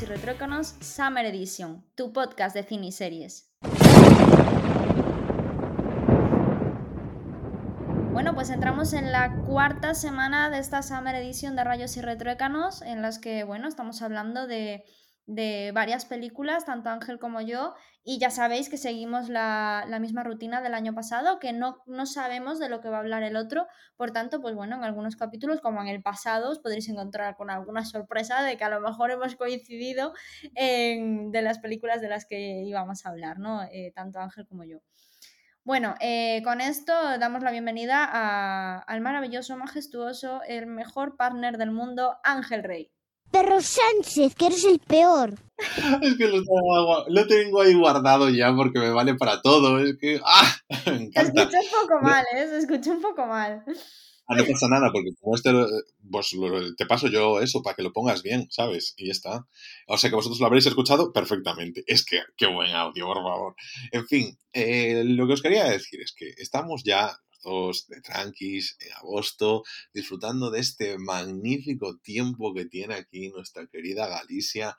y Retróconos Summer Edition, tu podcast de cine y series. Bueno, pues entramos en la cuarta semana de esta Summer Edition de Rayos y Retrócanos, en las que, bueno, estamos hablando de de varias películas, tanto Ángel como yo, y ya sabéis que seguimos la, misma rutina del año pasado, que no, no, sabemos de lo que va a hablar el otro, por tanto, pues bueno, en algunos capítulos, como en el pasado, os podréis encontrar con alguna sorpresa de que a lo mejor hemos coincidido en, de las películas de las que íbamos a hablar, ¿no? Eh, tanto Ángel como yo. Bueno, eh, con esto damos la bienvenida al maravilloso, majestuoso, el mejor partner del mundo, Ángel Rey. Perro Sánchez, que eres el peor. Es que lo, tengo ahí guardado ya porque me vale para todo. Es que. ¡Ah! Me encanta. Se escucha un poco mal, ¿eh? Se escucha un poco mal. Ah, no pasa nada, porque como este, pues te paso yo eso para que lo pongas bien, ¿sabes? Y ya está. O sea que vosotros lo habréis escuchado perfectamente. Es que, qué buen audio, por favor. En fin, eh, lo que os quería decir es que estamos ya de tranquis en agosto, disfrutando de este magnífico tiempo que tiene aquí nuestra querida Galicia.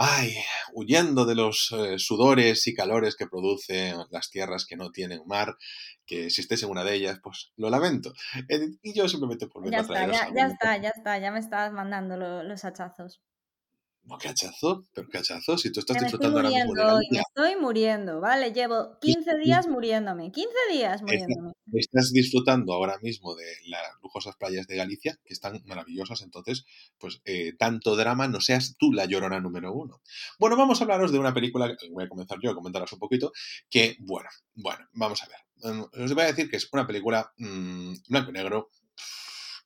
Ay, huyendo de los eh, sudores y calores que producen las tierras que no tienen mar, que si estés en una de ellas, pues lo lamento. Eh, y yo simplemente por Ya está, ya, ya, está, ya está, ya me estás mandando los hachazos. No, cachazo, pero cachazo, si tú estás disfrutando ahora mismo de Me estoy muriendo, ¿vale? Llevo 15 días muriéndome, 15 días muriéndome. Estás disfrutando ahora mismo de las lujosas playas de Galicia, que están maravillosas, entonces, pues eh, tanto drama, no seas tú la llorona número uno. Bueno, vamos a hablaros de una película, voy a comenzar yo a comentaros un poquito, que, bueno, bueno, vamos a ver. Mm, os voy a decir que es una película mmm, blanco y negro,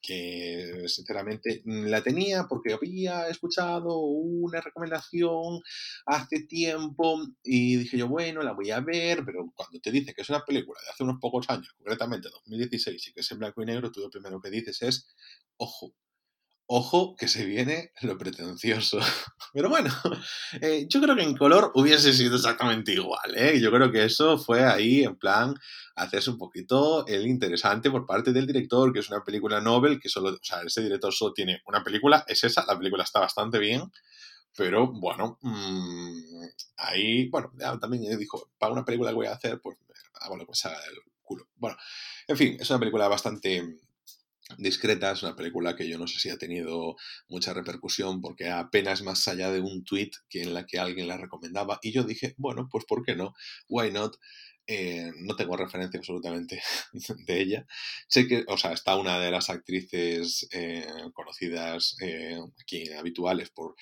que sinceramente mm, la tenía porque había escuchado una recomendación hace tiempo y dije yo, bueno, la voy a ver, pero cuando te dice que es una película de hace unos pocos años, concretamente 2016, y que es en blanco y negro, tú lo primero que dices es, ojo, Ojo que se viene lo pretencioso. Pero bueno, eh, yo creo que en color hubiese sido exactamente igual. ¿eh? Yo creo que eso fue ahí en plan hacerse un poquito el interesante por parte del director, que es una película novel, que solo, o sea, ese director solo tiene una película, es esa, la película está bastante bien. Pero bueno, mmm, ahí, bueno, también dijo, para una película que voy a hacer, pues hago lo que me el culo. Bueno, en fin, es una película bastante discreta, es una película que yo no sé si ha tenido mucha repercusión porque apenas más allá de un tweet que en la que alguien la recomendaba y yo dije, bueno, pues ¿por qué no? Why not? Eh, no tengo referencia absolutamente de ella. Sé que, o sea, está una de las actrices eh, conocidas eh, aquí, habituales, por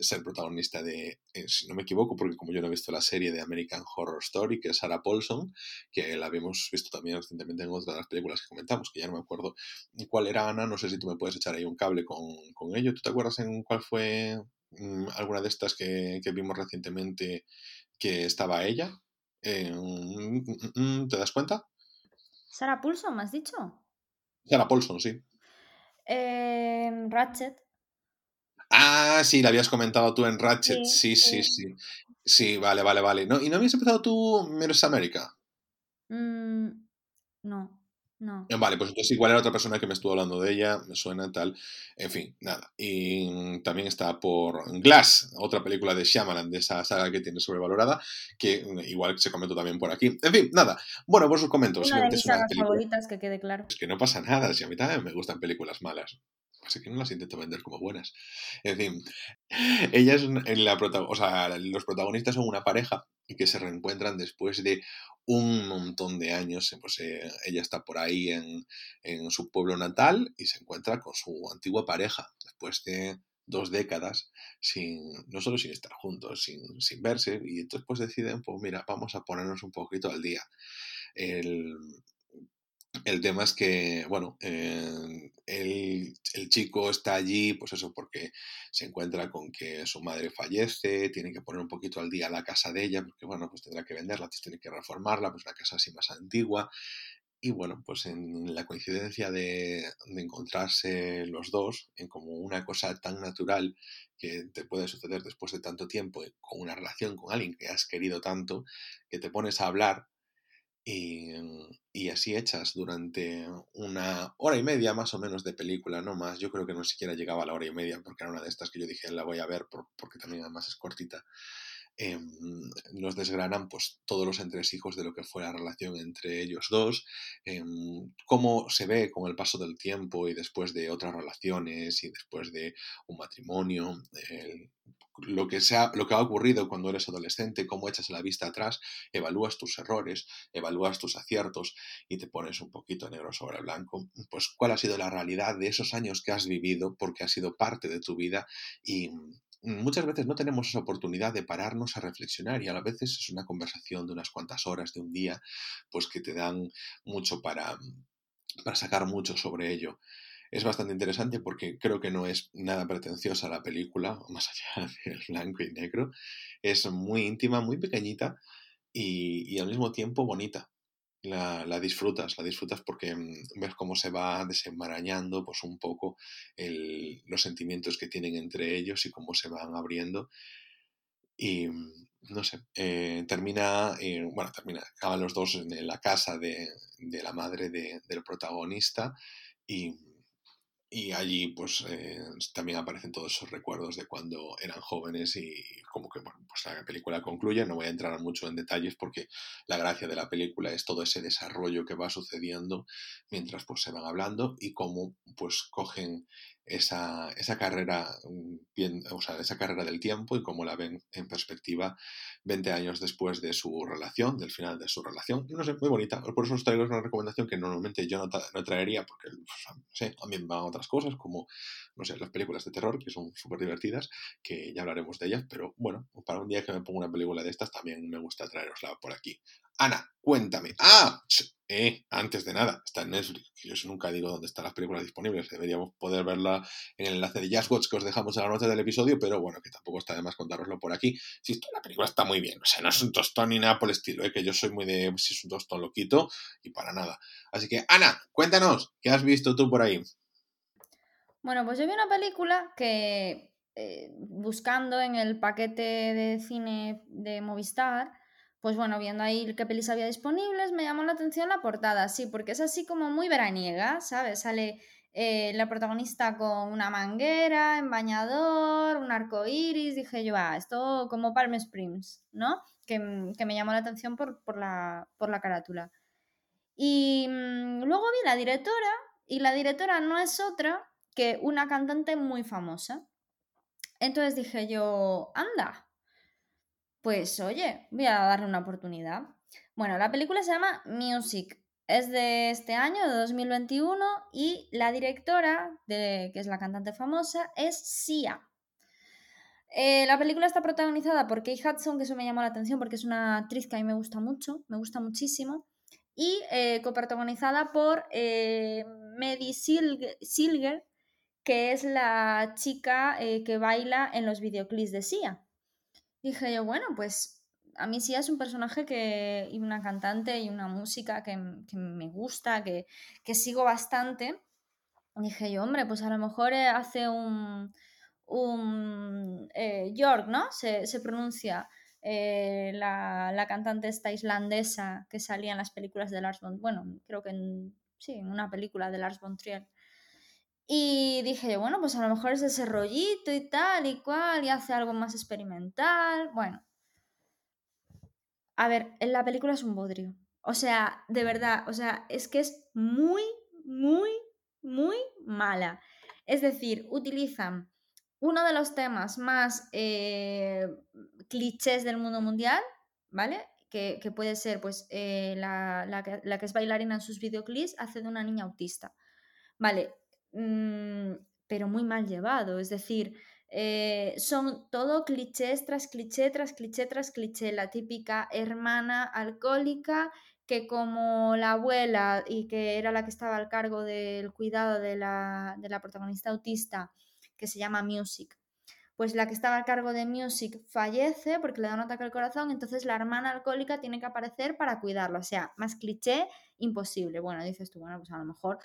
ser protagonista de, si no me equivoco, porque como yo no he visto la serie de American Horror Story, que es Sarah Paulson, que la habíamos visto también recientemente en otra de las películas que comentamos, que ya no me acuerdo cuál era Ana, no sé si tú me puedes echar ahí un cable con, con ello. ¿Tú te acuerdas en cuál fue mm, alguna de estas que, que vimos recientemente que estaba ella? Eh, mm, mm, mm, ¿Te das cuenta? Sarah Paulson, ¿me has dicho? Sarah Paulson, sí. Eh, Ratchet. Ah, sí, la habías comentado tú en Ratchet. Sí, sí, sí. Sí, vale, vale, vale. ¿No? ¿Y no habías empezado tú Miss America? no. No. Vale, pues entonces igual era otra persona que me estuvo hablando de ella, me suena tal. En fin, nada. Y también está por Glass, otra película de Shyamalan, de esa saga que tiene sobrevalorada, que igual se comentó también por aquí. En fin, nada. Bueno, pues os comento. Una de mis sagas favoritas, que quede claro. Es que no pasa nada, si a mí también me gustan películas malas. Así que no las intento vender como buenas. En fin, ellas, en la o sea, los protagonistas son una pareja y que se reencuentran después de un montón de años. Pues, eh, ella está por ahí en, en, su pueblo natal y se encuentra con su antigua pareja después de dos décadas sin no solo sin estar juntos, sin, sin verse y entonces pues deciden, pues mira, vamos a ponernos un poquito al día. El, el tema es que, bueno, eh, el, el, chico está allí, pues eso, porque se encuentra con que su madre fallece, tiene que poner un poquito al día la casa de ella, porque, bueno, pues tendrá que venderla, tiene que reformarla, pues una casa así más antigua. Y bueno, pues en la coincidencia de, de encontrarse los dos en como una cosa tan natural que te puede suceder después de tanto tiempo con una relación con alguien que has querido tanto, que te pones a hablar Y, y, así hechas durante una hora y media más o menos de película, no más. Yo creo que no siquiera llegaba a la hora y media porque era una de estas que yo dije la voy a ver porque también además es cortita. Eh, nos desgranan pues todos los entresijos de lo que fue la relación entre ellos dos, eh, cómo se ve con el paso del tiempo y después de otras relaciones y después de un matrimonio, lo, que sea, lo que ha ocurrido cuando eres adolescente, cómo echas la vista atrás, evalúas tus errores, evalúas tus aciertos y te pones un poquito negro sobre blanco, pues cuál ha sido la realidad de esos años que has vivido porque ha sido parte de tu vida y, muchas veces no tenemos esa oportunidad de pararnos a reflexionar y a veces es una conversación de unas cuantas horas, de un día, pues que te dan mucho para, para sacar mucho sobre ello. Es bastante interesante porque creo que no es nada pretenciosa la película, más allá del blanco y negro. Es muy íntima, muy pequeñita y, y al mismo tiempo bonita la, disfrutas, la disfrutas porque mm, ves cómo se va desenmarañando pues un poco los sentimientos que tienen entre ellos y cómo se van abriendo. Y mm, no sé, eh, termina, eh, bueno, termina, acaban los dos en la casa de, la madre del protagonista y y allí pues eh, también aparecen todos esos recuerdos de cuando eran jóvenes y como que bueno, pues la película concluye, no voy a entrar mucho en detalles porque la gracia de la película es todo ese desarrollo que va sucediendo mientras pues se van hablando y cómo pues cogen esa, esa carrera mm, o sea, esa carrera del tiempo y cómo la ven en perspectiva 20 años después de su relación, del final de su relación. No sé, muy bonita. Por eso os traigo una recomendación que normalmente yo no, traería porque, no sé, también van otras cosas como, no sé, las películas de terror que son súper divertidas, que ya hablaremos de ellas, pero bueno, para un día que me pongo una película de estas también me gusta traerosla por aquí. Ana, cuéntame. Ah, eh, antes de nada, está en Netflix. Yo nunca digo dónde están las películas disponibles. Deberíamos poder verla en el enlace de Watch que os dejamos en la nota del episodio, pero bueno, que tampoco está de más contároslo por aquí. Si esto, la película está muy bien. O sea, no es un tostón ni nada por el estilo, ¿eh? que yo soy muy de si es un tostón lo quito y para nada. Así que, Ana, cuéntanos, ¿qué has visto tú por ahí? Bueno, pues yo vi una película que eh, buscando en el paquete de cine de Movistar pues bueno, viendo ahí qué pelis había disponibles, me llamó la atención la portada, sí, porque es así como muy veraniega, ¿sabes? Sale eh, la protagonista con una manguera, en bañador, un arco iris, dije yo, ah, esto como Palm Springs, ¿no? Que, me llamó la atención por, la, por la carátula. Y mm, luego vi la directora, y la directora no es otra que una cantante muy famosa. Entonces dije yo, anda, pues oye, voy a darle una oportunidad. Bueno, la película se llama Music. Es de este año, de 2021, y la directora, de, que es la cantante famosa, es Sia. Eh, la película está protagonizada por Kate Hudson, que eso me llamó la atención porque es una actriz que a mí me gusta mucho, me gusta muchísimo, y eh, coprotagonizada por eh, Maddie Silger, que es la chica eh, que baila en los videoclips de Sia dije yo, bueno, pues a mí sí es un personaje que, y una cantante y una música que, me gusta, que, sigo bastante. Dije yo, hombre, pues a lo mejor eh, hace un, un eh, York, ¿no? Se, pronuncia eh, la, cantante esta islandesa que salía en las películas de Lars von, bueno, creo que en, sí, en una película de Lars von Trier. Y dije yo, bueno, pues a lo mejor es ese rollito y tal y cual, y hace algo más experimental. Bueno. A ver, en la película es un bodrio. O sea, de verdad, o sea, es que es muy, muy, muy mala. Es decir, utilizan uno de los temas más eh, clichés del mundo mundial, ¿vale? Que, puede ser, pues, eh, la, que, la que es bailarina en sus videoclips, hace de una niña autista. Vale, Mm, pero muy mal llevado. Es decir, eh, son todo clichés tras cliché, tras cliché, tras cliché. La típica hermana alcohólica que como la abuela y que era la que estaba al cargo del cuidado de la, de la protagonista autista, que se llama Music, pues la que estaba al cargo de Music fallece porque le da un ataque al corazón, entonces la hermana alcohólica tiene que aparecer para cuidarlo. O sea, más cliché, imposible. Bueno, dices tú, bueno, pues a lo mejor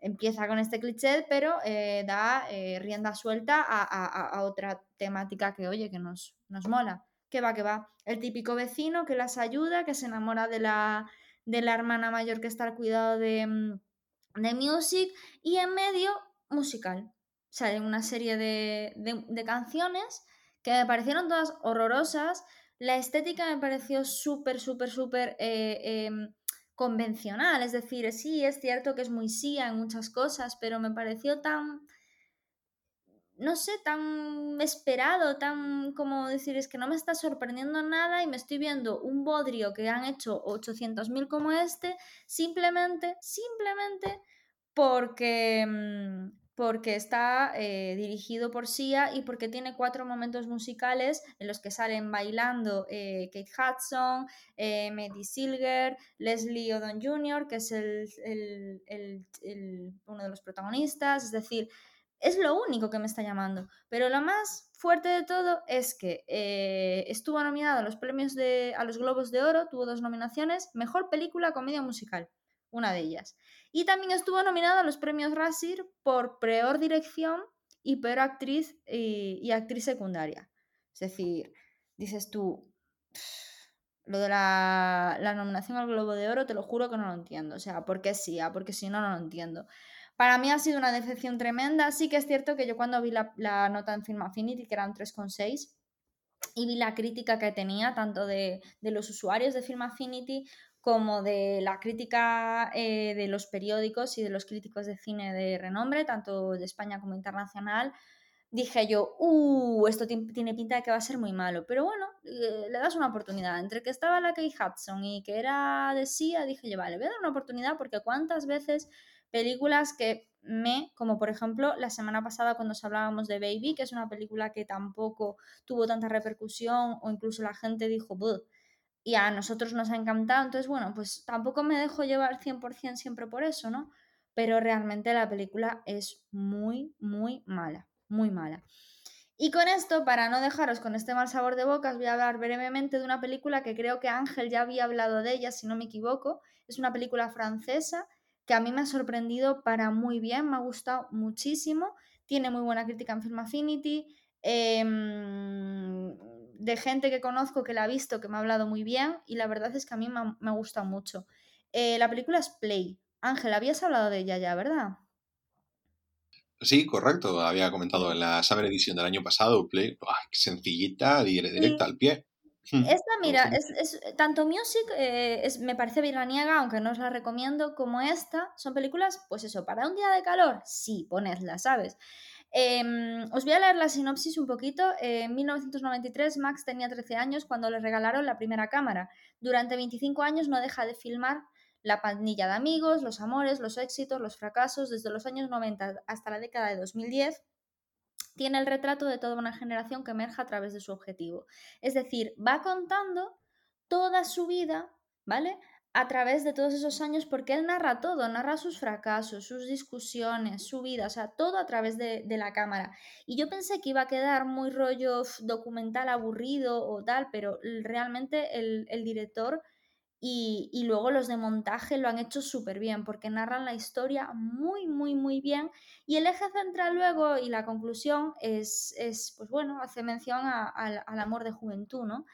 empieza con este cliché, pero eh, da eh, rienda suelta a, otra temática que, oye, que nos, nos mola. Que va, que va. El típico vecino que las ayuda, que se enamora de la, de la hermana mayor que está al cuidado de, mm, de Music y en medio musical. Sale una serie de, de, de canciones que me parecieron todas horrorosas. La estética me pareció súper, súper, súper eh, em, convencional. Es decir, sí, es cierto que es muy sí en muchas cosas, pero me pareció tan no sé, tan esperado, tan como decir, es que no me está sorprendiendo nada y me estoy viendo un bodrio que han hecho 800.000 como este, simplemente, simplemente porque, mm, porque está eh, dirigido por Sia y porque tiene cuatro momentos musicales en los que salen bailando eh, Kate Hudson, eh, Maddie Silger, Leslie Odom Jr., que es el, uno de los protagonistas, es decir, es lo único que me está llamando. Pero lo más fuerte de todo es que eh, estuvo nominado a los premios de. a los Globos de Oro, tuvo dos nominaciones: Mejor película, comedia musical, una de ellas. Y también estuvo nominado a los premios Razzie por peor dirección y peor actriz y, actriz secundaria. Es decir, dices tú. Lo de la, nominación al Globo de Oro, te lo juro que no lo entiendo. O sea, ¿por qué sí? Ah, porque si no, no lo entiendo. Para mí ha sido una decepción tremenda. Sí que es cierto que yo cuando vi la, nota en Film Affinity, que eran 3,6, y vi la crítica que tenía, tanto de, los usuarios de Film Affinity como de la crítica eh, de los periódicos y de los críticos de cine de renombre, tanto de España como internacional, dije yo, uh, esto tiene pinta de que va a ser muy malo. Pero bueno, eh, le das una oportunidad. Entre que estaba la Kay Hudson y que era de Sia, dije yo, vale, voy a dar una oportunidad porque cuántas veces películas que me, como por ejemplo la semana pasada cuando os hablábamos de Baby, que es una película que tampoco tuvo tanta repercusión o incluso la gente dijo, y a nosotros nos ha encantado, entonces bueno, pues tampoco me dejo llevar 100% siempre por eso, ¿no? Pero realmente la película es muy, muy mala, muy mala. Y con esto, para no dejaros con este mal sabor de boca, os voy a hablar brevemente de una película que creo que Ángel ya había hablado de ella, si no me equivoco. Es una película francesa que a mí me ha sorprendido para muy bien, me ha gustado muchísimo, tiene muy buena crítica en Film Affinity, em, de gente que conozco que la ha visto, que me ha hablado muy bien y la verdad es que a mí me, me gusta mucho. Eh, la película es Play. Ángel, habías hablado de ella ya, ¿verdad? Sí, correcto. Había comentado en la Summer Edition del año pasado, Play, sencillita, directa al pie. Hmm, Esta, mira, es, tanto Music eh, es, me parece viraniega, aunque no os la recomiendo, como esta. Son películas, pues eso, para un día de calor, sí, ponedla, ¿sabes? Em, os voy a leer la sinopsis un poquito. en 1993 Max tenía 13 años cuando le regalaron la primera cámara. Durante 25 años no deja de filmar la pandilla de amigos, los amores, los éxitos, los fracasos, desde los años 90 hasta la década de 2010 tiene el retrato de toda una generación que emerge a través de su objetivo. Es decir, va contando toda su vida, ¿vale? A través de todos esos años, porque él narra todo, narra sus fracasos, sus discusiones, su vida, o sea, todo a través de, la cámara. Y yo pensé que iba a quedar muy rollo documental aburrido o tal, pero realmente el, director y, luego los de montaje lo han hecho súper bien porque narran la historia muy, muy, muy bien. Y el eje central luego y la conclusión es, pues bueno, hace mención al amor de juventud, ¿no?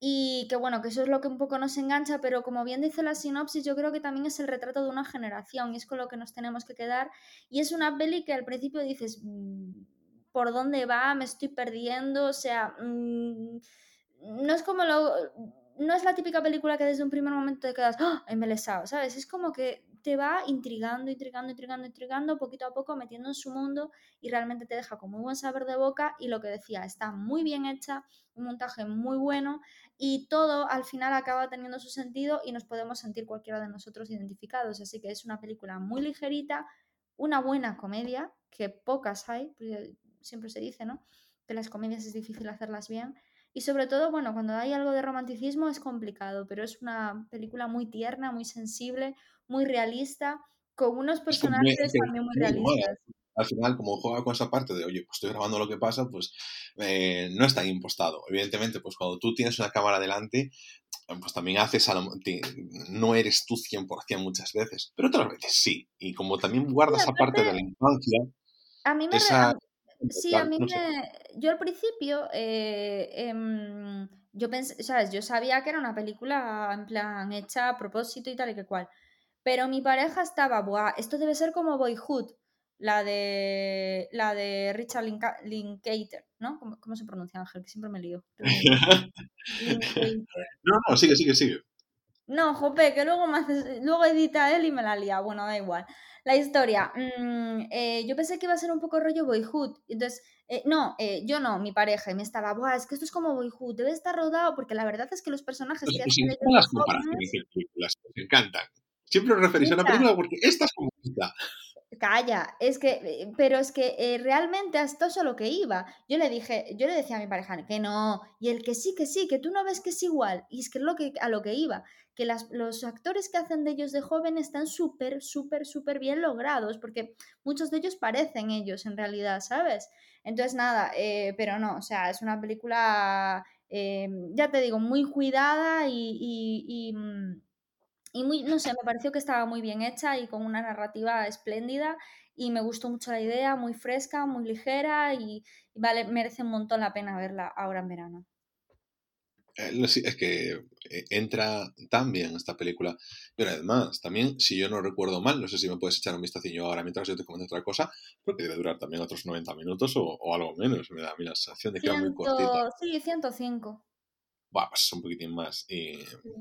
Y que bueno, que eso es lo que un poco nos engancha, pero como bien dice la sinopsis, yo creo que también es el retrato de una generación y es con lo que nos tenemos que quedar. Y es una peli que al principio dices, mm, ¿por dónde va? Me estoy perdiendo, o sea, mm, no es como lo no es la típica película que desde un primer momento te quedas ¡oh! embelesado, ¿sabes? Es como que va intrigando, intrigando, intrigando, intrigando, poquito a poco metiendo en su mundo y realmente te deja con muy buen saber de boca y lo que decía, está muy bien hecha, un montaje muy bueno y todo al final acaba teniendo su sentido y nos podemos sentir cualquiera de nosotros identificados. Así que es una película muy ligerita, una buena comedia, que pocas hay, siempre se dice, ¿no? Que las comedias es difícil hacerlas bien y sobre todo, bueno, cuando hay algo de romanticismo es complicado, pero es una película muy tierna, muy sensible, muy realista, con unos personajes también muy realistas. Al final, como juega con esa parte de, oye, pues estoy grabando lo que pasa, pues eh, no está impostado. Evidentemente, pues cuando tú tienes una cámara delante, pues también haces, a no eres tú 100% muchas veces, pero otras veces sí. Y como también guardas esa parte de la infancia, a mí me, Sí, a mí me... Yo al principio, eh, em, yo pensé, ¿sabes? Yo sabía que era una película en plan hecha a propósito y tal y que cual. Pero mi pareja estaba, Buah, esto debe ser como Boyhood, la de la de Richard Linklater, ¿no? ¿Cómo, se pronuncia Ángel? Que siempre me lío. no, no, sigue, sigue, sigue. No, jope, que luego, me luego edita él y me la lía. Bueno, da igual. La historia. Mm, eh, yo pensé que iba a ser un poco rollo Boyhood. Entonces, eh, no, eh, yo no, mi pareja. Y me estaba, Buah, es que esto es como Boyhood. Debe estar rodado porque la verdad es que los personajes que hacen las comparaciones de películas, me encantan. Siempre os referís a una película porque esta es como esta. Calla, es que, pero es que eh, realmente esto es a lo que iba. Yo le dije, yo le decía a mi pareja que no, y el que sí, que sí, que tú no ves que es igual, y es que es lo que, a lo que iba, que los actores que hacen de ellos de joven están súper, súper, súper bien logrados, porque muchos de ellos parecen ellos en realidad, ¿sabes? Entonces nada, eh, pero no, o sea, es una película, ya te digo, muy cuidada y mm, y muy, no sé, me pareció que estaba muy bien hecha y con una narrativa espléndida y me gustó mucho la idea, muy fresca, muy ligera y, vale, merece un montón la pena verla ahora en verano. Eh, es que eh, entra tan bien esta película. Pero además, también, si yo no recuerdo mal, no sé si me puedes echar un vistacillo ahora mientras yo te comento otra cosa, porque debe durar también otros 90 minutos o, algo menos. Me da a mí la sensación de que era muy cortita. Sí, 105 bueno, pues un poquitín más.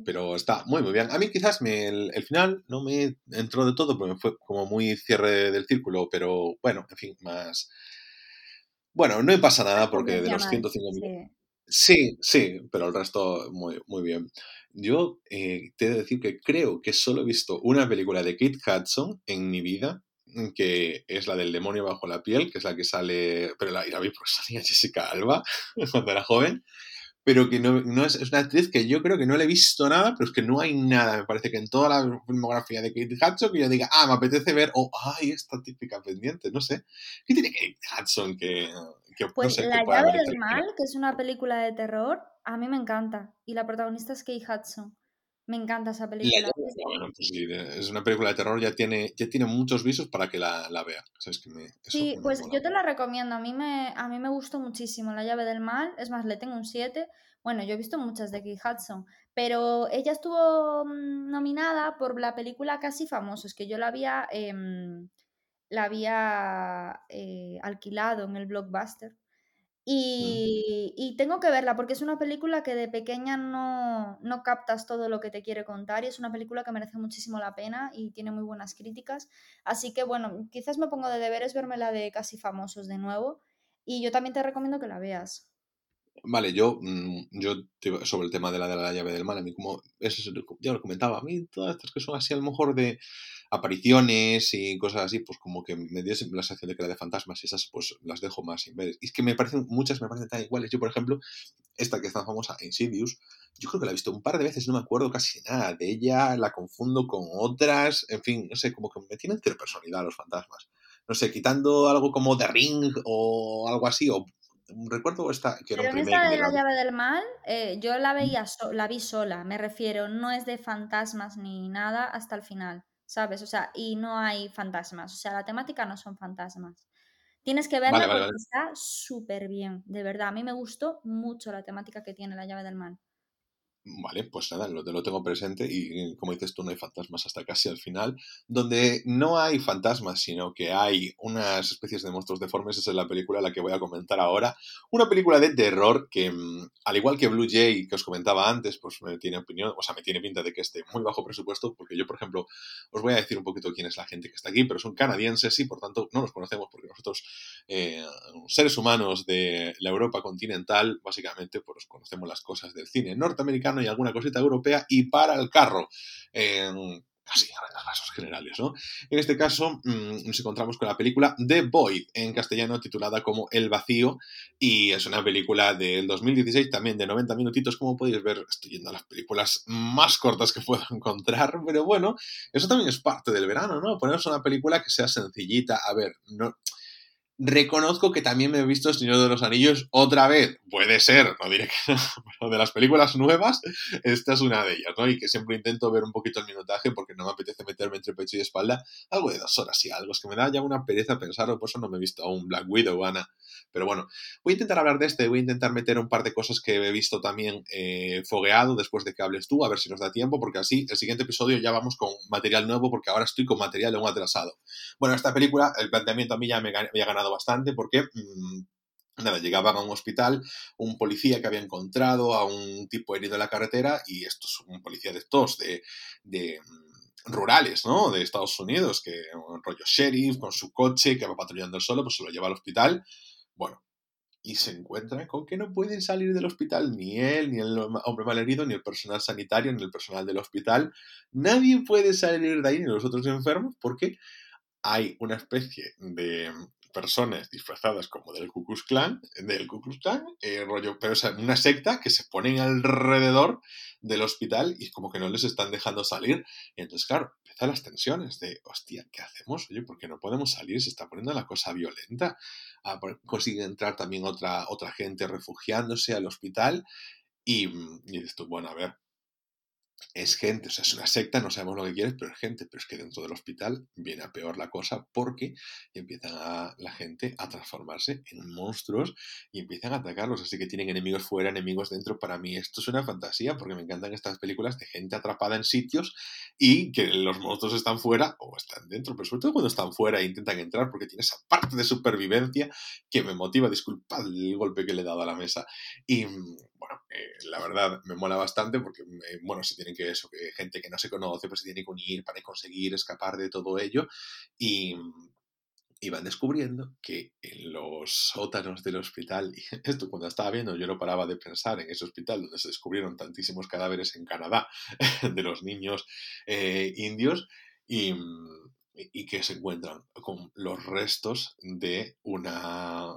pero está muy, muy bien. A mí quizás me, el, final no me entró de todo, porque fue como muy cierre del círculo, pero bueno, en fin, más... Bueno, no me pasa nada porque de los 105 minutos... Sí, sí, pero el resto muy, muy bien. Yo eh, te he de decir que creo que solo he visto una película de Kate Hudson en mi vida, que es la del demonio bajo la piel, que es la que sale, pero la, la vi porque salía Jessica Alba cuando era joven pero que no, no es, es, una actriz que yo creo que no le he visto nada, pero es que no hay nada, me parece que en toda la filmografía de Kate Hudson que yo diga, ah, me apetece ver, o, ay, esta típica pendiente, no sé. ¿Qué tiene Kate Hudson que, que pues La llave del mal, que es una película de terror, a mí me encanta, y la protagonista es Kate Hudson. Me encanta esa película. bueno, pues sí, es una película de terror, ya tiene, ya tiene muchos visos para que la, la vea. sí, pues yo te la recomiendo. A mí, me, a mí me gustó muchísimo La llave del mal. Es más, le tengo un 7. Bueno, yo he visto muchas de Keith Hudson, pero ella estuvo mm, nominada por la película Casi Famosos, que yo la había, em, la había eh, alquilado en el blockbuster. Y, tengo que verla porque es una película que de pequeña no, no, captas todo lo que te quiere contar y es una película que merece muchísimo la pena y tiene muy buenas críticas. Así que bueno, quizás me pongo de deberes verme la de Casi Famosos de nuevo y yo también te recomiendo que la veas. Vale, yo, mm, yo sobre el tema de la de la llave del mal, a mí como, eso ya lo comentaba, a mí todas estas que son así a lo mejor de apariciones y cosas así, pues como que me dio la sensación de que era de fantasmas y esas pues las dejo más sin ver. Y es que me parecen, muchas me parecen tan iguales. Yo, por ejemplo, esta que es tan famosa, Insidious, yo creo que la he visto un par de veces, no me acuerdo casi nada de ella, la confundo con otras, en fin, no sé, como que me tienen personalidad los fantasmas. No sé, quitando algo como The Ring o algo así, o recuerdo esta que era Pero en esta de la llave del mal, eh, yo la veía, la vi sola, me refiero, no es de fantasmas ni nada hasta el final, ¿sabes? O sea, y no hay fantasmas, o sea, la temática no son fantasmas. Tienes que verla porque está súper bien, de verdad. A mí me gustó mucho la temática que tiene la llave del mal. Vale, pues nada, lo, tengo presente y como dices tú, no hay fantasmas hasta casi al final. Donde no hay fantasmas, sino que hay unas especies de monstruos deformes, esa es la película la que voy a comentar ahora. Una película de terror que, mm, al igual que Blue Jay, que os comentaba antes, pues me tiene opinión, o sea, me tiene pinta de que esté muy bajo presupuesto, porque yo, por ejemplo, os voy a decir un poquito quién es la gente que está aquí, pero son canadienses y por tanto no los conocemos porque nosotros, eh, seres humanos de la Europa continental, básicamente, pues conocemos las cosas del cine norteamericano y alguna cosita europea y para el carro. en rasgos generales, ¿no? En este caso mm, nos encontramos con la película The Void, en castellano titulada como El Vacío, y es una película del 2016, también de 90 minutitos, como podéis ver, estoy yendo a las películas más cortas que puedo encontrar, pero bueno, eso también es parte del verano, ¿no? Ponernos una película que sea sencillita, a ver, no Reconozco que también me he visto Señor de los Anillos otra vez. Puede ser, no diré que no, pero de las películas nuevas, esta es una de ellas, ¿no? Y que siempre intento ver un poquito el minutaje porque no me apetece meterme entre pecho y espalda algo de dos horas y algo. Es que me da ya una pereza pensarlo, por eso no me he visto aún Black Widow, Ana. Pero bueno, voy a intentar hablar de este, voy a intentar meter un par de cosas que he visto también eh, fogueado después de que hables tú, a ver si nos da tiempo, porque así el siguiente episodio ya vamos con material nuevo, porque ahora estoy con material un atrasado. Bueno, esta película, el planteamiento a mí ya me había ganado bastante, porque... Mmm, Nada, llegaban a un hospital, un policía que había encontrado a un tipo herido en la carretera y esto es un policía de estos, de, mm, rurales, ¿no? De Estados Unidos, que un rollo sheriff con su coche que va patrullando el solo, pues se lo lleva al hospital. Bueno, y se encuentra con que no pueden salir del hospital ni él, ni el hombre malherido, ni el personal sanitario, ni el personal del hospital. Nadie puede salir de ahí, ni los otros enfermos, porque hay una especie de personas disfrazadas como del Ku Klux Klan, del Ku Klux Klan, eh, rollo, pero es una secta que se ponen alrededor del hospital y como que no les están dejando salir. Y entonces, claro, empiezan las tensiones de, hostia, ¿qué hacemos? Oye, ¿por qué no podemos salir? Se está poniendo la cosa violenta. Ah, consigue entrar también otra, otra gente refugiándose al hospital y, y dices tú, bueno, a ver, es gente, o sea, es una secta, no sabemos lo que quieres, pero es gente, pero es que dentro del hospital viene a peor la cosa porque empiezan la gente a transformarse en monstruos y empiezan a atacarlos, así que tienen enemigos fuera, enemigos dentro. Para mí esto es una fantasía porque me encantan estas películas de gente atrapada en sitios y que los monstruos están fuera o están dentro, pero sobre todo cuando están fuera e intentan entrar porque tiene esa parte de supervivencia que me motiva, disculpad el golpe que le he dado a la mesa. Y eh, la verdad me mola bastante porque, bueno, se tienen que, eso, que gente que no se conoce, pues se tiene que unir para conseguir escapar de todo ello y, y van descubriendo que en los sótanos del hospital, y esto cuando estaba viendo yo no paraba de pensar en ese hospital donde se descubrieron tantísimos cadáveres en Canadá de los niños eh, indios y, y, que se encuentran con los restos de una,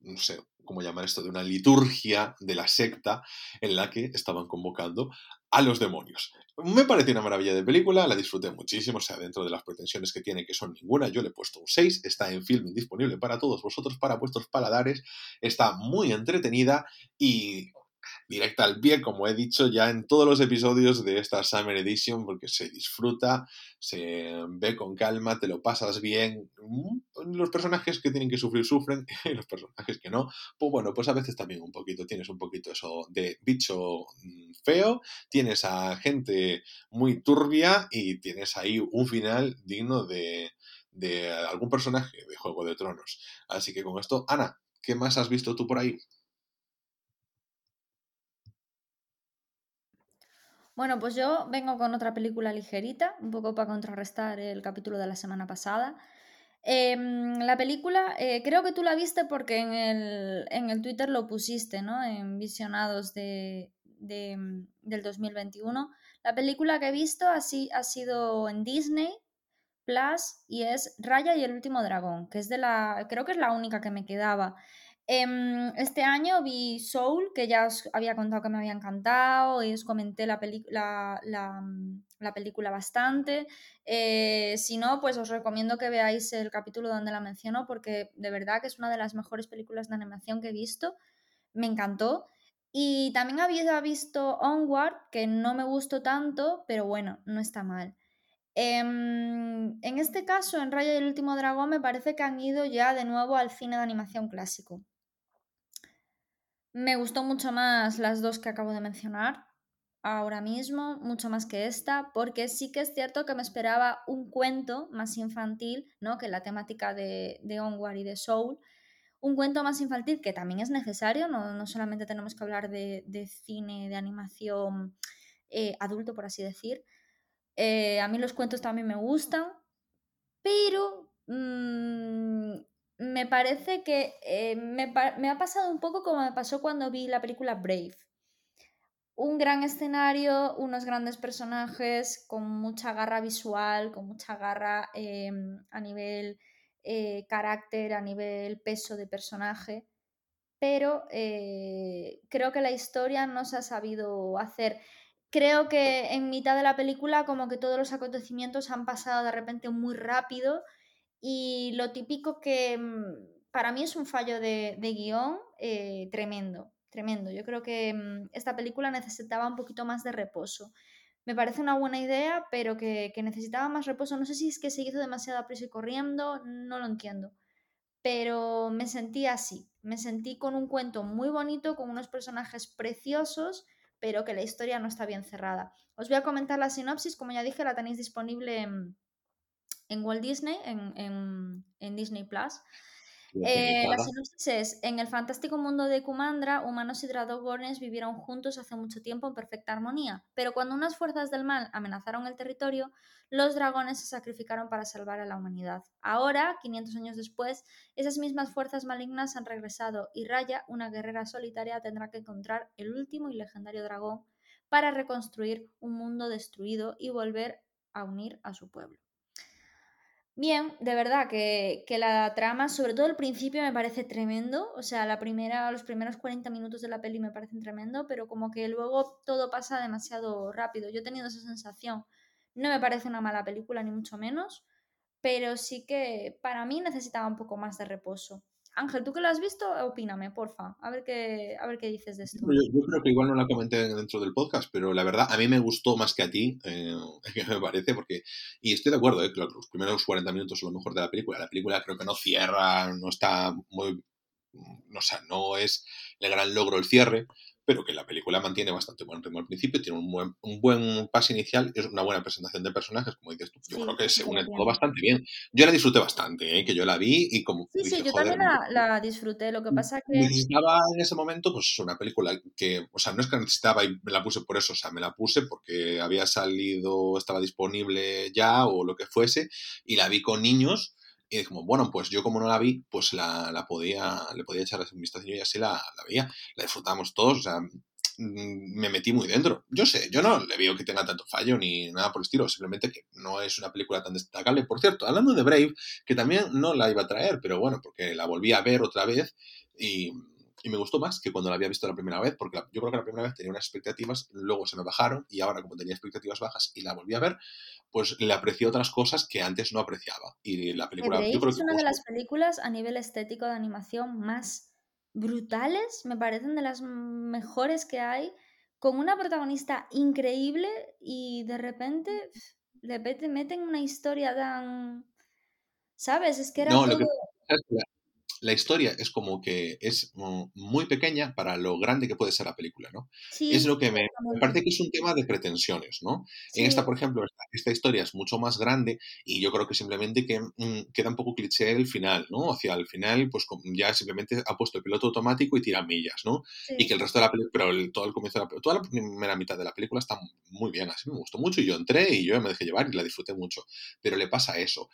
no sé, cómo llamar esto, de una liturgia de la secta en la que estaban convocando a los demonios. Me pareció una maravilla de película, la disfruté muchísimo, o sea, dentro de las pretensiones que tiene, que son ninguna, yo le he puesto un 6, está en film disponible para todos vosotros, para vuestros paladares, está muy entretenida y directa al pie, como he dicho ya en todos los episodios de esta Summer Edition, porque se disfruta, se ve con calma, te lo pasas bien. Mm, los personajes que tienen que sufrir sufren, y los personajes que no, pues bueno, pues a veces también un poquito, tienes un poquito eso de bicho mm, feo, tienes a gente muy turbia y tienes ahí un final digno de, de algún personaje de Juego de Tronos. Así que con esto, Ana, ¿qué más has visto tú por ahí? Bueno, pues yo vengo con otra película ligerita, un poco para contrarrestar el capítulo de la semana pasada. Em, la película, eh, creo que tú la viste porque en el, en el Twitter lo pusiste, ¿no? En visionados de, de, del 2021. La película que he visto así, ha sido en Disney Plus y es Raya y el último dragón, que es de la, creo que es la única que me quedaba. Em, este año vi Soul, que ya os había contado que me había encantado y os comenté la, mm, la, película bastante. Eh, si no, pues os recomiendo que veáis el capítulo donde la menciono porque de verdad que es una de las mejores películas de animación que he visto. Me encantó. Y también había visto Onward, que no me gustó tanto, pero bueno, no está mal. Em, en este caso, en Raya y el último dragón, me parece que han ido ya de nuevo al cine de animación clásico. Me gustó mucho más las dos que acabo de mencionar ahora mismo, mucho más que esta, porque sí que es cierto que me esperaba un cuento más infantil, ¿no? Que la temática de, de Onward y de Soul. Un cuento más infantil que también es necesario, no, solamente tenemos que hablar de, cine, de animación eh, adulto, por así decir. Eh, a mí los cuentos también me gustan, pero mm, me parece que eh, me, ha pasado un poco como me pasó cuando vi la película Brave. Un gran escenario, unos grandes personajes con mucha garra visual, con mucha garra em, a nivel eh, carácter, a nivel peso de personaje, pero eh, creo que la historia no se ha sabido hacer. Creo que en mitad de la película como que todos los acontecimientos han pasado de repente muy rápido y lo típico que mm, para mí es un fallo de, guion eh, tremendo, tremendo. Yo creo que mm, esta película necesitaba un poquito más de reposo. Me parece una buena idea, pero que, necesitaba más reposo. No sé si es que se hizo demasiado prisa y corriendo, no lo entiendo. pero me sentí así, me sentí con un cuento muy bonito, con unos personajes preciosos, pero que la historia no está bien cerrada. Os voy a comentar la sinopsis, como ya dije, la tenéis disponible en, en Walt Disney, en, en, en Disney Plus. Eh, la sinopsis es, en el fantástico mundo de Kumandra, humanos y dragones vivieron juntos hace mucho tiempo en perfecta armonía, pero cuando unas fuerzas del mal amenazaron el territorio, los dragones se sacrificaron para salvar a la humanidad. Ahora, 500 años después, esas mismas fuerzas malignas han regresado y Raya, una guerrera solitaria, tendrá que encontrar el último y legendario dragón para reconstruir un mundo destruido y volver a unir a su pueblo. Bien, de verdad que, la trama, sobre todo el principio, me parece tremendo. O sea, la primera, los primeros 40 minutos de la peli me parecen tremendo, pero como que luego todo pasa demasiado rápido. Yo he tenido esa sensación. No me parece una mala película, ni mucho menos, pero sí que para mí necesitaba un poco más de reposo. Ángel, ¿tú que lo has visto? Opíname, porfa. A ver qué, a ver qué dices de esto. Yo, creo que igual no la comenté dentro del podcast, pero la verdad, a mí me gustó más que a ti, eh, me parece, porque. Y estoy de acuerdo, eh, que los primeros 40 minutos son lo mejor de la película. La película creo que no cierra, no está muy. O sea, no es el gran logro el cierre, pero que la película mantiene bastante buen ritmo al principio, tiene un buen, un buen paso inicial, es una buena presentación de personajes, como dices tú. Yo creo que se une todo bastante bien. Yo la disfruté bastante, ¿eh? que yo la vi y como... Sí, sí, yo también la, disfruté, lo que pasa que... Necesitaba en ese momento, pues una película que, o sea, no es que necesitaba y me la puse por eso, o sea, me la puse porque había salido, estaba disponible ya o lo que fuese, y la vi con niños y como, bueno, pues yo como no la vi, pues la, la podía, le podía echar un vistazo y así la, la veía. La disfrutamos todos, o sea, mm, me metí muy dentro. Yo sé, yo no le veo que tenga tanto fallo ni nada por el estilo, simplemente que no es una película tan destacable. Por cierto, hablando de Brave, que también no la iba a traer, pero bueno, porque la volví a ver otra vez y y me gustó más que cuando la había visto la primera vez, porque yo creo que la primera vez tenía unas expectativas, luego se me bajaron y ahora como tenía expectativas bajas y la volví a ver, pues le aprecié otras cosas que antes no apreciaba. Y la película... Yo creo es una de las películas a nivel estético de animación más brutales, me parecen de las mejores que hay, con una protagonista increíble y de repente le meten una historia tan... ¿Sabes? Es que era todo la historia es como que es muy pequeña para lo grande que puede ser la película, ¿no? es lo que me, parece que es un tema de pretensiones, ¿no? En esta, por ejemplo, esta, historia es mucho más grande y yo creo que simplemente que mm, queda un poco cliché el final, ¿no? Hacia el final, pues ya simplemente ha puesto el piloto automático y tira millas, ¿no? Y que el resto de la película, pero todo el comienzo de la toda la primera mitad de la película está muy bien, así me gustó mucho y yo entré y yo me dejé llevar y la disfruté mucho, pero le pasa eso.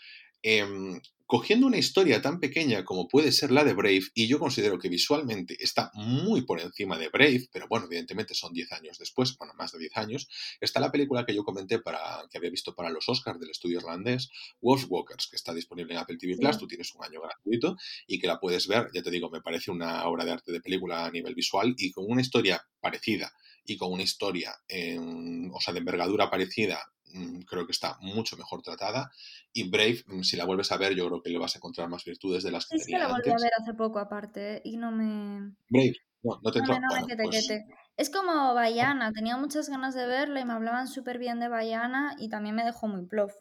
Em, cogiendo una historia tan pequeña como puede ser la de Brave, y yo considero que visualmente está muy por encima de Brave, pero bueno, evidentemente son 10 años después, bueno, más de 10 años, está la película que yo comenté para, que había visto para los Oscars del estudio irlandés, Wolfwalkers, que está disponible en Apple TV Plus, tú tienes un año gratuito y que la puedes ver, ya te digo, me parece una obra de arte de película a nivel visual y con una historia parecida y con una historia, en, o sea, de envergadura parecida Mm, creo que está mucho mejor tratada. Y Brave, mm, si la vuelves a ver, yo creo que le vas a encontrar más virtudes de las que es que la volví a ver hace poco, aparte, y no me. Brave, no, no te no, pues Es como Bayana, tenía muchas ganas de verla y me hablaban súper bien de Bayana y también me dejó muy plof.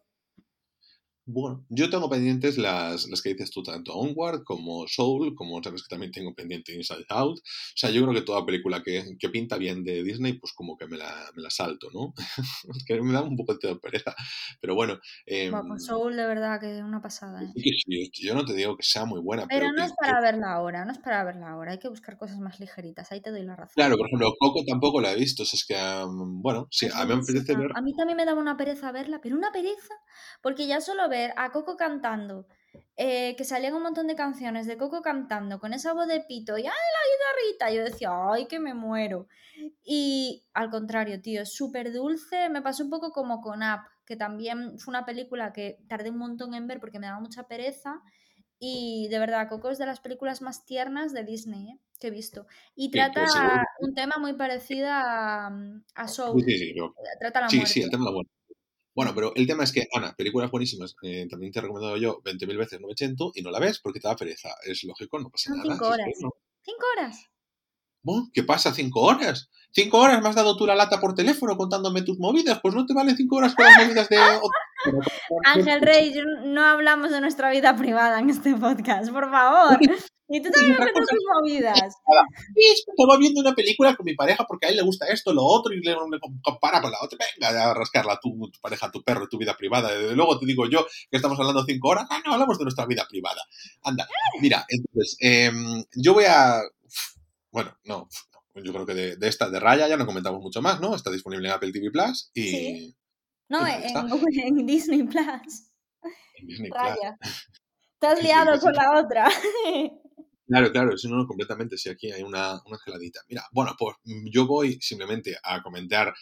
Bueno, yo tengo pendientes las, las que dices tú, tanto Onward como Soul, como sabes que también tengo pendiente Inside Out. O sea, yo creo que toda película que, que pinta bien de Disney, pues como que me la, me la salto, ¿no? que me da un poco de pereza. Pero bueno. Eh, Soul de verdad que es una pasada. ¿eh? Sí, yo no te digo que sea muy buena. Pero, no es para verla ahora, no es para verla ahora. Hay que buscar cosas más ligeritas, ahí te doy la razón. Claro, por ejemplo, Coco tampoco la he visto. O sea, es que, bueno, sí, a mí me apetece ver. A mí también me daba una pereza verla, pero una pereza, porque ya solo ver a Coco cantando, eh, que salían un montón de canciones de Coco cantando con esa voz de pito y ¡ay, la guitarrita! Yo decía, ¡ay, que me muero! Y al contrario, tío, es súper dulce. Me pasó un poco como con Up, que también fue una película que tardé un montón en ver porque me daba mucha pereza. Y de verdad, Coco es de las películas más tiernas de Disney ¿eh? que he visto. Y trata un tema muy parecido a, a Soul. Sí, sí, Trata la muerte. Sí, el tema la muerte. Bueno, pero el tema es que, Ana, películas buenísimas, eh, también te he recomendado yo 20.000 veces 900 y no la ves porque te da pereza. Es lógico, no pasa Son nada. Cinco horas. ¿Cinco horas? Bueno, ¿Qué pasa? ¿Cinco horas? ¿Cinco horas me has dado tú la lata por teléfono contándome tus movidas? Pues no te valen cinco horas con las movidas de... Ángel Rey, no hablamos de nuestra vida privada en este podcast, por favor. Y tú también me tus movidas. Estaba viendo una película con mi pareja porque a él le gusta esto, lo otro, y le, compara con la otra. Venga, a rascarla tu, tu pareja, tu perro, tu vida privada. Desde luego te digo yo que estamos hablando cinco horas. Ah, no, hablamos de nuestra vida privada. Anda, mira, entonces, em, yo voy a. Bueno, no, yo creo que de, esta, de Raya, ya no comentamos mucho más, ¿no? Está disponible en Apple TV Plus y. No, en, Disney Plus. En Disney Raya. Te has liado con la otra. Claro, claro, eso no, completamente, sí, aquí hay una, una geladita. Mira, bueno, pues yo voy simplemente a comentar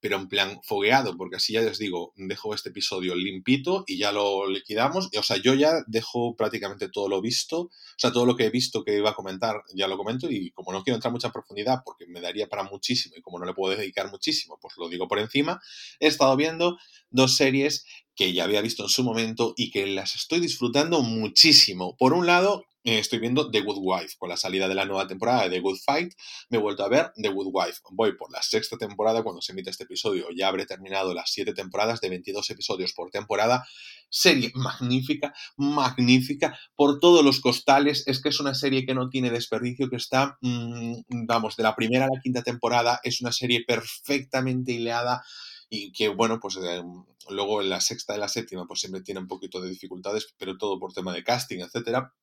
pero en plan fogueado, porque así ya les digo, dejo este episodio limpito y ya lo liquidamos. O sea, yo ya dejo prácticamente todo lo visto, o sea, todo lo que he visto que iba a comentar, ya lo comento y como no quiero entrar mucha profundidad porque me daría para muchísimo y como no le puedo dedicar muchísimo, pues lo digo por encima, he estado viendo dos series que ya había visto en su momento y que las estoy disfrutando muchísimo. Por un lado, eh, estoy viendo The Good Wife. Con la salida de la nueva temporada de The Good Fight, me he vuelto a ver The Good Wife. Voy por la sexta temporada cuando se emite este episodio. Ya habré terminado las siete temporadas de 22 episodios por temporada. Serie magnífica, magnífica, por todos los costales. Es que es una serie que no tiene desperdicio, que está, mm, vamos, de la primera a la quinta temporada. Es una serie perfectamente hileada y que bueno, pues eh, luego en la sexta y la séptima pues siempre tiene un poquito de dificultades, pero todo por tema de casting, etcétera.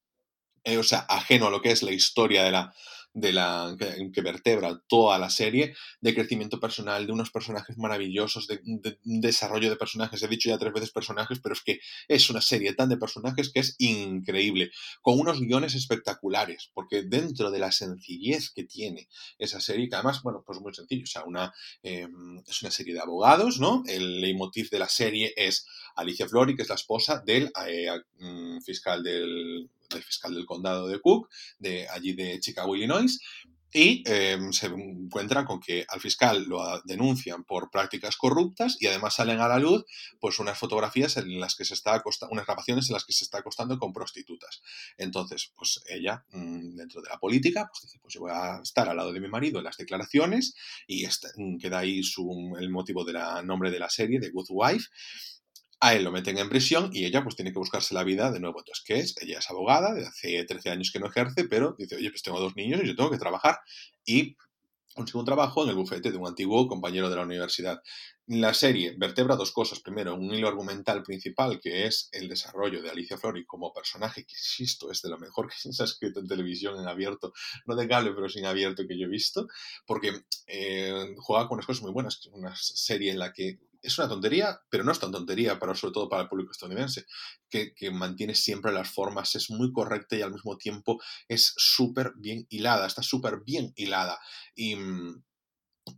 Eh, o sea, ajeno a lo que es la historia de la, de la que, vertebra toda la serie, de crecimiento personal, de unos personajes maravillosos, de, desarrollo de personajes. He dicho ya tres veces personajes, pero es que es una serie tan de personajes que es increíble, con unos guiones espectaculares, porque dentro de la sencillez que tiene esa serie, que además, bueno, pues muy sencillo, o sea, una, em, es una serie de abogados, ¿no? El leitmotiv de la serie es Alicia Flori, que es la esposa del eh, mm, fiscal del del fiscal del condado de Cook, de allí de Chicago, Illinois, y em, se encuentran con que al fiscal lo denuncian por prácticas corruptas y además salen a la luz pues unas fotografías en las que se está acostando, unas grabaciones en las que se está acostando con prostitutas. Entonces, pues ella, mm, dentro de la política, pues dice, pues yo voy a estar al lado de mi marido en las declaraciones y este, mm, queda ahí su, el motivo del nombre de la serie, de Good Wife a él lo meten en prisión y ella pues tiene que buscarse la vida de nuevo. Entonces, ¿qué es? Ella es abogada, hace 13 años que no ejerce, pero dice, oye, pues tengo dos niños y yo tengo que trabajar. Y consigo un trabajo en el bufete de un antiguo compañero de la universidad. La serie vertebra dos cosas. Primero, un hilo argumental principal que es el desarrollo de Alicia Flori como personaje, que insisto, es de lo mejor que se ha escrito en televisión en abierto, no de cable, pero sin abierto que yo he visto, porque eh, juega con unas cosas muy buenas. Una serie en la que es una tontería, pero no es tan tontería, para, sobre todo para el público estadounidense, que, que mantiene siempre las formas, es muy correcta y al mismo tiempo es súper bien hilada, está súper bien hilada. Y, mm,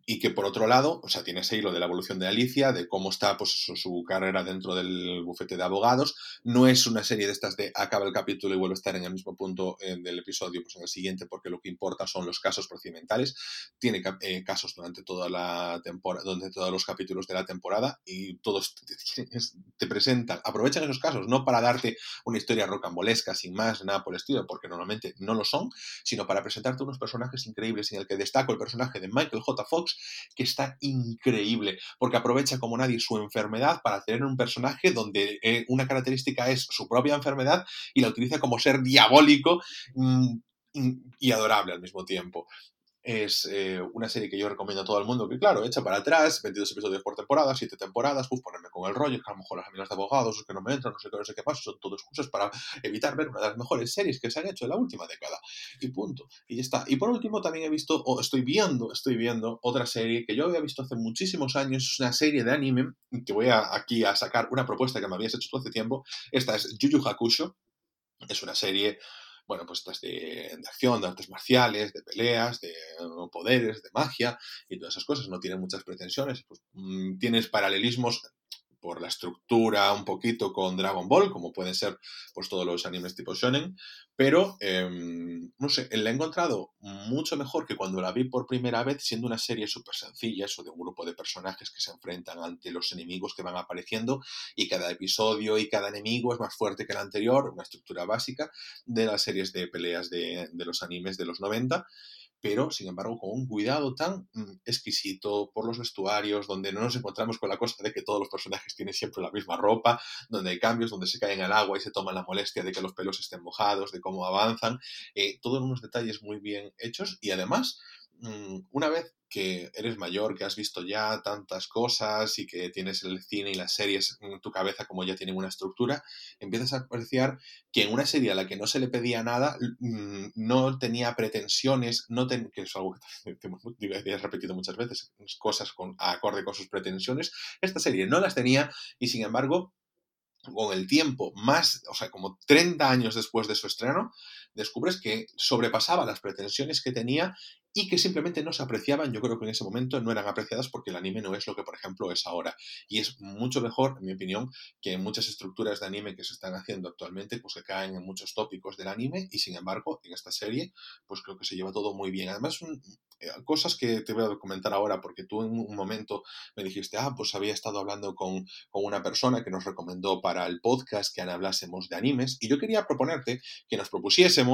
y que por otro lado, o sea, tiene ese hilo de la evolución de Alicia, de cómo está pues, su, carrera dentro del bufete de abogados. No es una serie de estas de acaba el capítulo y vuelve a estar en el mismo punto eh, del episodio, pues en el siguiente, porque lo que importa son los casos procedimentales. Tiene eh, casos durante toda la temporada, durante todos los capítulos de la temporada y todos te, presentan, aprovechan esos casos, no para darte una historia rocambolesca, sin más, nada por el estilo, porque normalmente no lo son, sino para presentarte unos personajes increíbles, en el que destaco el personaje de Michael J. Fox, que está increíble, porque aprovecha como nadie su enfermedad para tener un personaje donde eh, una característica es su propia enfermedad y la utiliza como ser diabólico mm, y adorable al mismo tiempo es eh, una serie que yo recomiendo a todo el mundo, que claro, echa para atrás, 22 episodios por temporada, 7 temporadas, pues ponerme con el rollo, que a lo mejor las amigas de abogados, que no me entran, no sé qué, no sé qué pasa, son todas excusas para evitar ver una de las mejores series que se han hecho en la última década. Y punto. Y ya está. Y por último también he visto, o estoy viendo, estoy viendo otra serie que yo había visto hace muchísimos años, es una serie de anime, que voy a, aquí a sacar una propuesta que me habías hecho hace tiempo. Esta es Yu Yu Hakusho. Es una serie bueno, pues estas de, acción, de artes marciales, de peleas, de poderes, de magia y todas esas cosas. No tienen muchas pretensiones. Pues, mm, tienes paralelismos por la estructura un poquito con Dragon Ball, como pueden ser pues todos los animes tipo shonen, pero em, no sé, la he encontrado mucho mejor que cuando la vi por primera vez, siendo una serie súper sencilla, eso de un grupo de personajes que se enfrentan ante los enemigos que van apareciendo y cada episodio y cada enemigo es más fuerte que el anterior, una estructura básica de las series de peleas de, de los animes de los 90 pero sin embargo con un cuidado tan mm, exquisito por los vestuarios, donde no nos encontramos con la cosa de que todos los personajes tienen siempre la misma ropa, donde hay cambios, donde se caen al agua y se toman la molestia de que los pelos estén mojados, de cómo avanzan, eh, todos unos detalles muy bien hechos y además una vez que eres mayor, que has visto ya tantas cosas y que tienes el cine y las series en tu cabeza como ya tienen una estructura, empiezas a apreciar que en una serie a la que no se le pedía nada, mm, no tenía pretensiones, no que es algo que he repetido muchas veces, cosas con, acorde con sus pretensiones, esta serie no las tenía y sin embargo con el tiempo, más, o sea, como 30 años después de su estreno, descubres que sobrepasaba las pretensiones que tenía y que simplemente no se apreciaban, yo creo que en ese momento no eran apreciadas porque el anime no es lo que, por ejemplo, es ahora. Y es mucho mejor, en mi opinión, que muchas estructuras de anime que se están haciendo actualmente, pues que caen en muchos tópicos del anime y, sin embargo, en esta serie, pues creo que se lleva todo muy bien. Además, eh, cosas que te voy a comentar ahora, porque tú en un momento me dijiste, ah, pues había estado hablando con, con una persona que nos recomendó para el podcast que hablásemos de animes, y yo quería proponerte que nos propusiésemos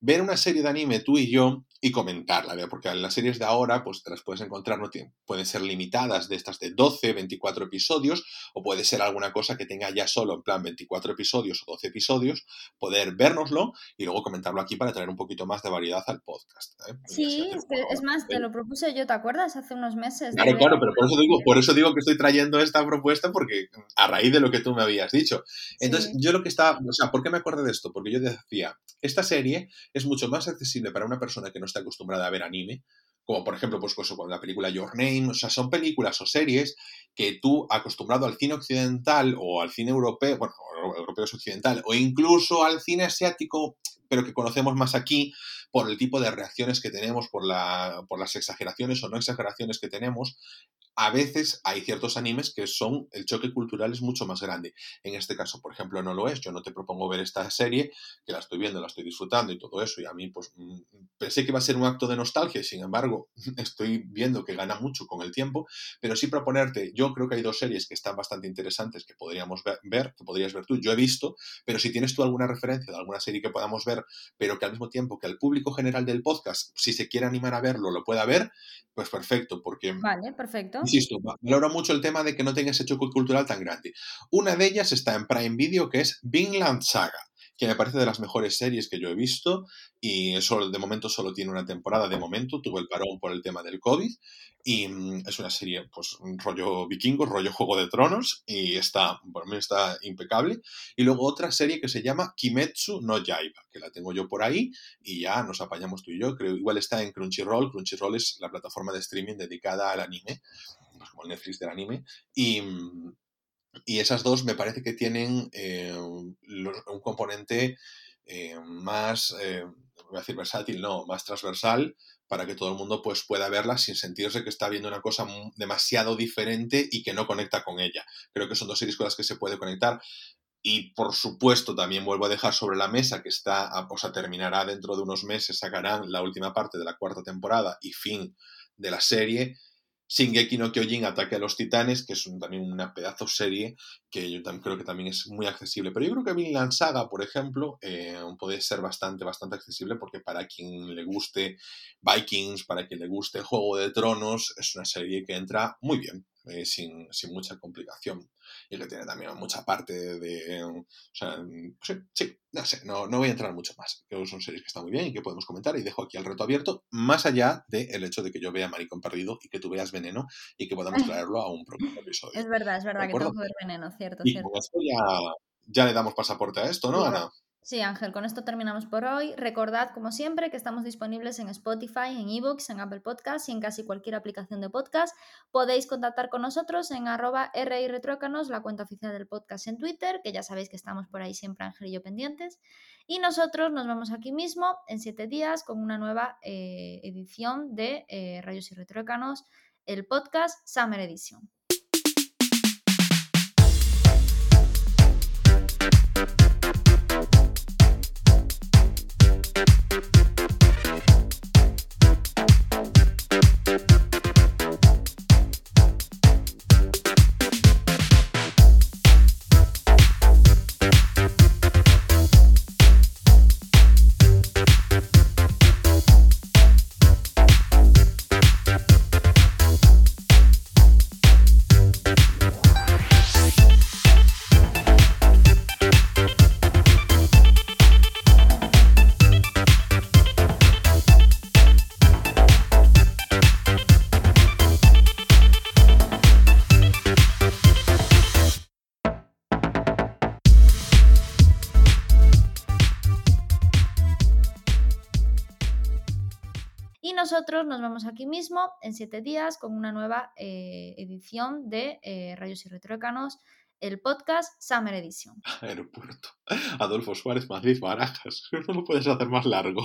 ver una serie de anime tú y yo y comentarla, porque las series de ahora, pues te las puedes encontrar, no pueden ser limitadas de estas de 12, 24 episodios, o puede ser alguna cosa que tenga ya solo en plan 24 episodios o 12 episodios, poder vernoslo y luego comentarlo aquí para traer un poquito más de variedad al podcast. ¿eh? Sí, es más, te lo propuse yo, ¿te acuerdas? Hace unos meses. Claro, claro, pero por eso, digo, por eso digo que estoy trayendo esta propuesta, porque a raíz de lo que tú me habías dicho. Entonces, yo lo que estaba, o sea, ¿por qué me acordé de esto? Porque yo decía, esta serie es mucho más accesible para una persona que no está acostumbrada a ver anime, como por ejemplo, pues, con la película Your Name, o sea, son películas o series que tú, acostumbrado al cine occidental o al cine europeo, bueno, europeo es occidental, o incluso al cine asiático, pero que conocemos más aquí, por el tipo de reacciones que tenemos, por, la, por las exageraciones o no exageraciones que tenemos, a veces hay ciertos animes que son, el choque cultural es mucho más grande. En este caso, por ejemplo, no lo es. Yo no te propongo ver esta serie, que la estoy viendo, la estoy disfrutando y todo eso, y a mí pues mm, pensé que iba a ser un acto de nostalgia, sin embargo, estoy viendo que gana mucho con el tiempo, pero sí proponerte, yo creo que hay dos series que están bastante interesantes que podríamos ver, que podrías ver tú, yo he visto, pero si tienes tú alguna referencia de alguna serie que podamos ver, pero que al mismo tiempo que al público general del podcast, si se quiere animar a verlo, lo pueda ver, pues perfecto, porque... Vale, perfecto. Insisto, valoro mucho el tema de que no tenga ese choque cultural tan grande. Una de ellas está en Prime Video, que es Vinland Saga que me parece de las mejores series que yo he visto y eso de momento solo tiene una temporada, de momento tuvo el parón por el tema del COVID y mm, es una serie pues rollo vikingo, rollo Juego de Tronos y está, por mí está impecable. Y luego otra serie que se llama Kimetsu no Yaiba, que la tengo yo por ahí y ya nos apañamos tú y yo, creo igual está en Crunchyroll, Crunchyroll es la plataforma de streaming dedicada al anime, pues como el Netflix del anime y mm, y esas dos me parece que tienen eh, un componente eh, más, eh, voy a decir versátil, no, más transversal para que todo el mundo pues, pueda verla sin sentirse que está viendo una cosa demasiado diferente y que no conecta con ella. Creo que son dos series con las que se puede conectar. Y por supuesto, también vuelvo a dejar sobre la mesa que está, o sea, terminará dentro de unos meses, sacarán la última parte de la cuarta temporada y fin de la serie Shingeki no Kyojin Ataque a los Titanes, que es también una pedazo serie que yo también creo que también es muy accesible. Pero yo creo que Vinland Saga, por ejemplo, eh, puede ser bastante, bastante accesible porque para quien le guste Vikings, para quien le guste Juego de Tronos, es una serie que entra muy bien, eh, sin, sin mucha complicación y que tiene también mucha parte de... O sea, sí, sí no sé, no, no, voy a entrar mucho más. Creo que son series que están muy bien y que podemos comentar y dejo aquí el reto abierto, más allá del hecho de que yo vea Maricón Perdido y que tú veas Veneno y que podamos traerlo a un próximo episodio. Es verdad, es verdad que tengo que ver Veneno, cierto, y cierto. ya, ya le damos pasaporte a esto, ¿no, Ana? Sí, Ángel, con esto terminamos por hoy. Recordad, como siempre, que estamos disponibles en Spotify, en eBooks, en Apple Podcasts y en casi cualquier aplicación de podcast. Podéis contactar con nosotros en arroba Retrócanos, la cuenta oficial del podcast en Twitter, que ya sabéis que estamos por ahí siempre, Ángel y yo, pendientes. Y nosotros nos vemos aquí mismo en siete días con una nueva eh, edición de eh, Rayos y Retrócanos, el podcast Summer Edition. Nos vemos aquí mismo en siete días con una nueva eh, edición de eh, Rayos y Retrócanos, el podcast Summer Edition. Aeropuerto. Adolfo Suárez, Madrid, Barajas. No lo puedes hacer más largo.